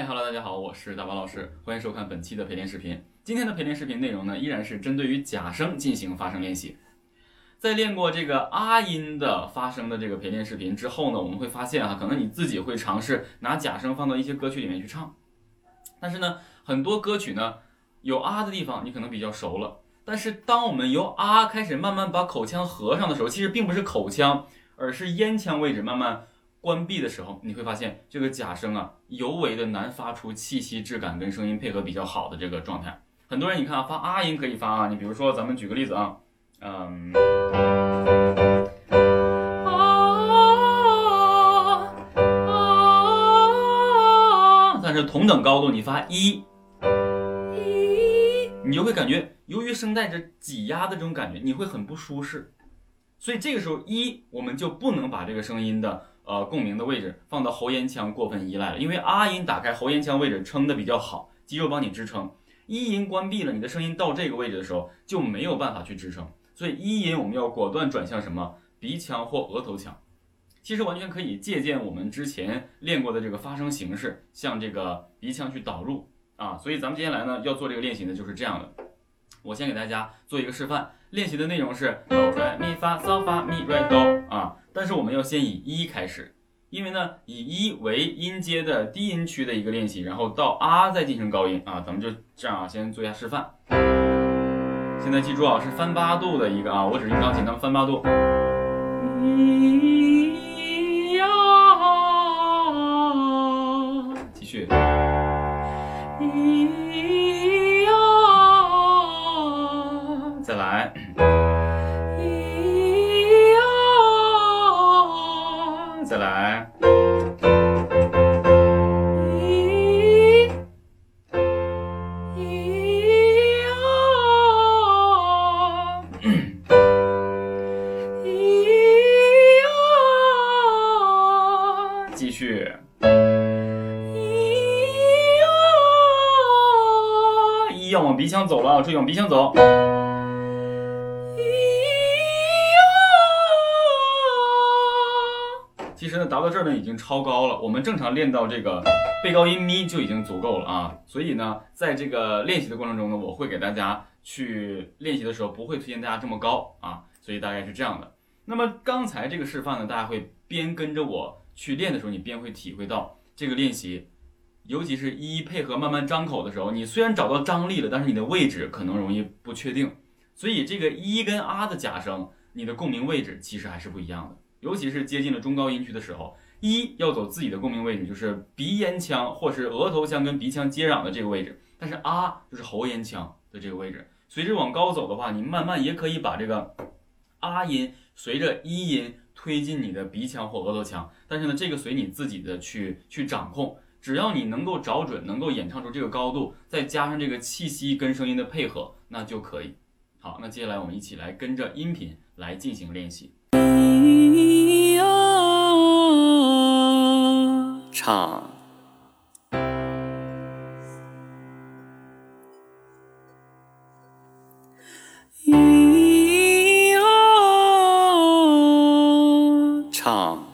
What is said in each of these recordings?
嗨哈喽，大家好，我是大宝老师，欢迎收看本期的陪练视频。今天的陪练视频内容呢，依然是针对于假声进行发声练习。在练过这个啊音的发声的这个陪练视频之后呢，我们会发现啊，可能你自己会尝试拿假声放到一些歌曲里面去唱，但是呢，很多歌曲呢有啊的地方你可能比较熟了，但是当我们由啊开始慢慢把口腔合上的时候，其实并不是口腔，而是咽腔位置慢慢关闭的时候，你会发现这个假声啊尤为的难发出气息质感跟声音配合比较好的这个状态。很多人你看啊，发啊音可以发啊，你比如说咱们举个例子啊。嗯，啊啊，但是同等高度你发一，一，你就会感觉由于声带着挤压的这种感觉，你会很不舒适。所以这个时候一，我们就不能把这个声音的呃共鸣的位置放到喉咽腔过分依赖了，因为啊音打开喉咽腔位置撑的比较好，肌肉帮你支撑；一音关闭了，你的声音到这个位置的时候就没有办法去支撑。所以一音我们要果断转向什么鼻腔或额头腔，其实完全可以借鉴我们之前练过的这个发声形式，向这个鼻腔去导入啊。所以咱们接下来呢要做这个练习呢就是这样的，我先给大家做一个示范，练习的内容是哆来咪发嗦发咪来哆啊，但是我们要先以一开始，因为呢以一为音阶的低音区的一个练习，然后到啊再进行高音啊，咱们就这样啊，先做一下示范。现在记住啊，是翻八度的一个啊，我只是用钢琴，咱们翻八度。再来，一，一，一啊，继续，一啊，要往鼻腔走了，注意往鼻腔走。其实呢，达到这儿呢已经超高了。我们正常练到这个背高音咪就已经足够了啊。所以呢，在这个练习的过程中呢，我会给大家去练习的时候不会推荐大家这么高啊。所以大概是这样的。那么刚才这个示范呢，大家会边跟着我去练的时候，你边会体会到这个练习。尤其是一配合慢慢张口的时候，你虽然找到张力了，但是你的位置可能容易不确定，所以这个一跟啊的假声，你的共鸣位置其实还是不一样的。尤其是接近了中高音区的时候，一要走自己的共鸣位置，就是鼻咽腔或是额头腔跟鼻腔接壤的这个位置，但是啊就是喉咽腔的这个位置。随着往高走的话，你慢慢也可以把这个啊音随着一音推进你的鼻腔或额头腔，但是呢，这个随你自己的去去掌控。只要你能够找准，能够演唱出这个高度，再加上这个气息跟声音的配合，那就可以。好，那接下来我们一起来跟着音频来进行练习。唱。唱。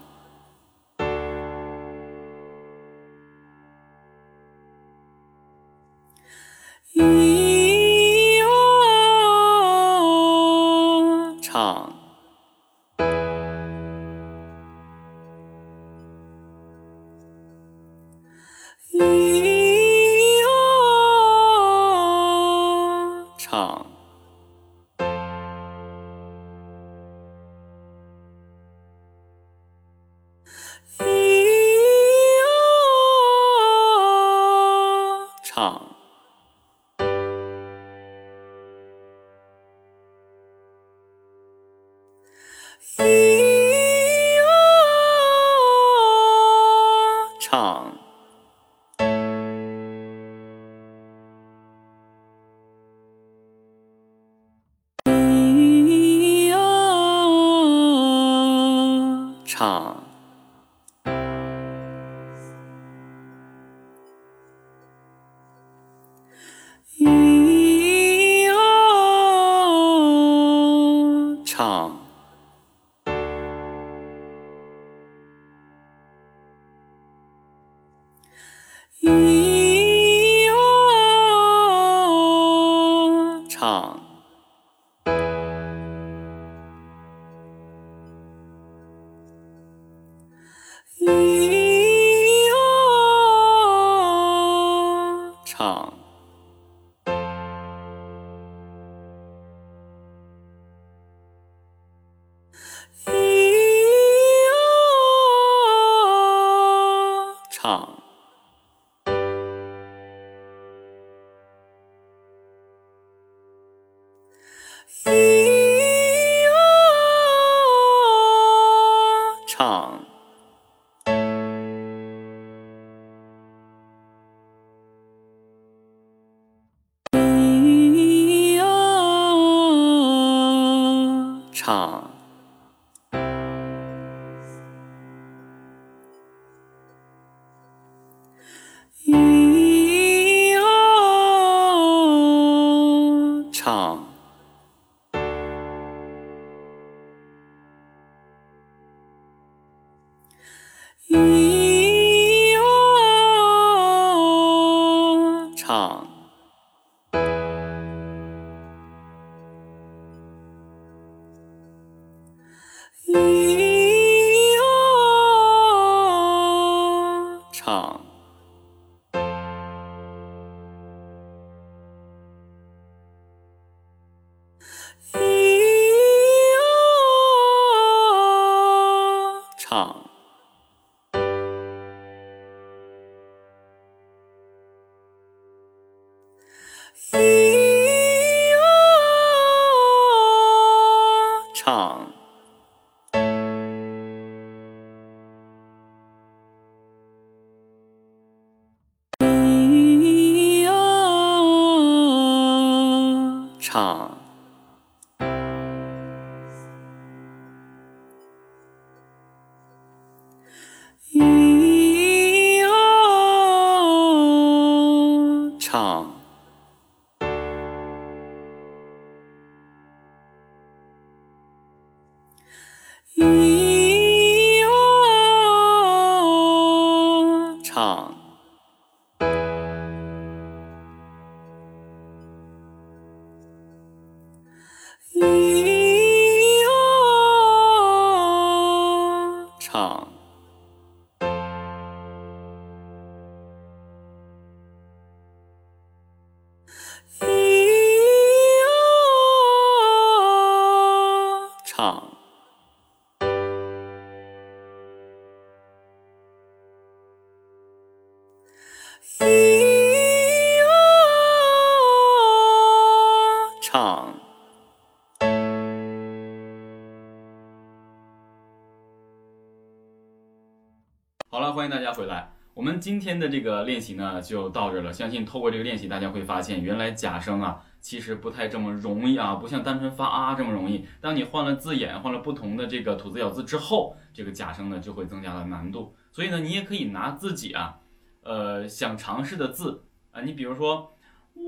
唱，咿哟唱，咿哟唱，唱，欢迎大家回来。我们今天的这个练习呢，就到这了。相信透过这个练习，大家会发现，原来假声啊，其实不太这么容易啊，不像单纯发啊这么容易。当你换了字眼，换了不同的这个吐字咬字之后，这个假声呢就会增加了难度。所以呢，你也可以拿自己啊，呃，想尝试的字啊，你比如说我，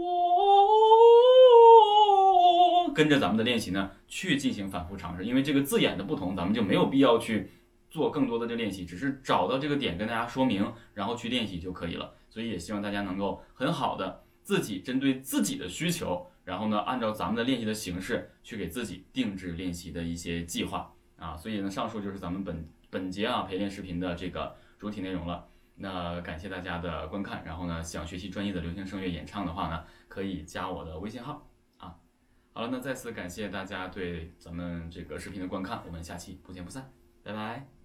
跟着咱们的练习呢，去进行反复尝试。因为这个字眼的不同，咱们就没有必要去做更多的这练习，只是找到这个点跟大家说明，然后去练习就可以了。所以也希望大家能够很好的自己针对自己的需求，然后呢，按照咱们的练习的形式去给自己定制练习的一些计划啊。所以呢，上述就是咱们本本节啊陪练视频的这个主体内容了。那感谢大家的观看，然后呢，想学习专业的流行声乐演唱的话呢，可以加我的微信号啊。好了，那再次感谢大家对咱们这个视频的观看，我们下期不见不散，拜拜。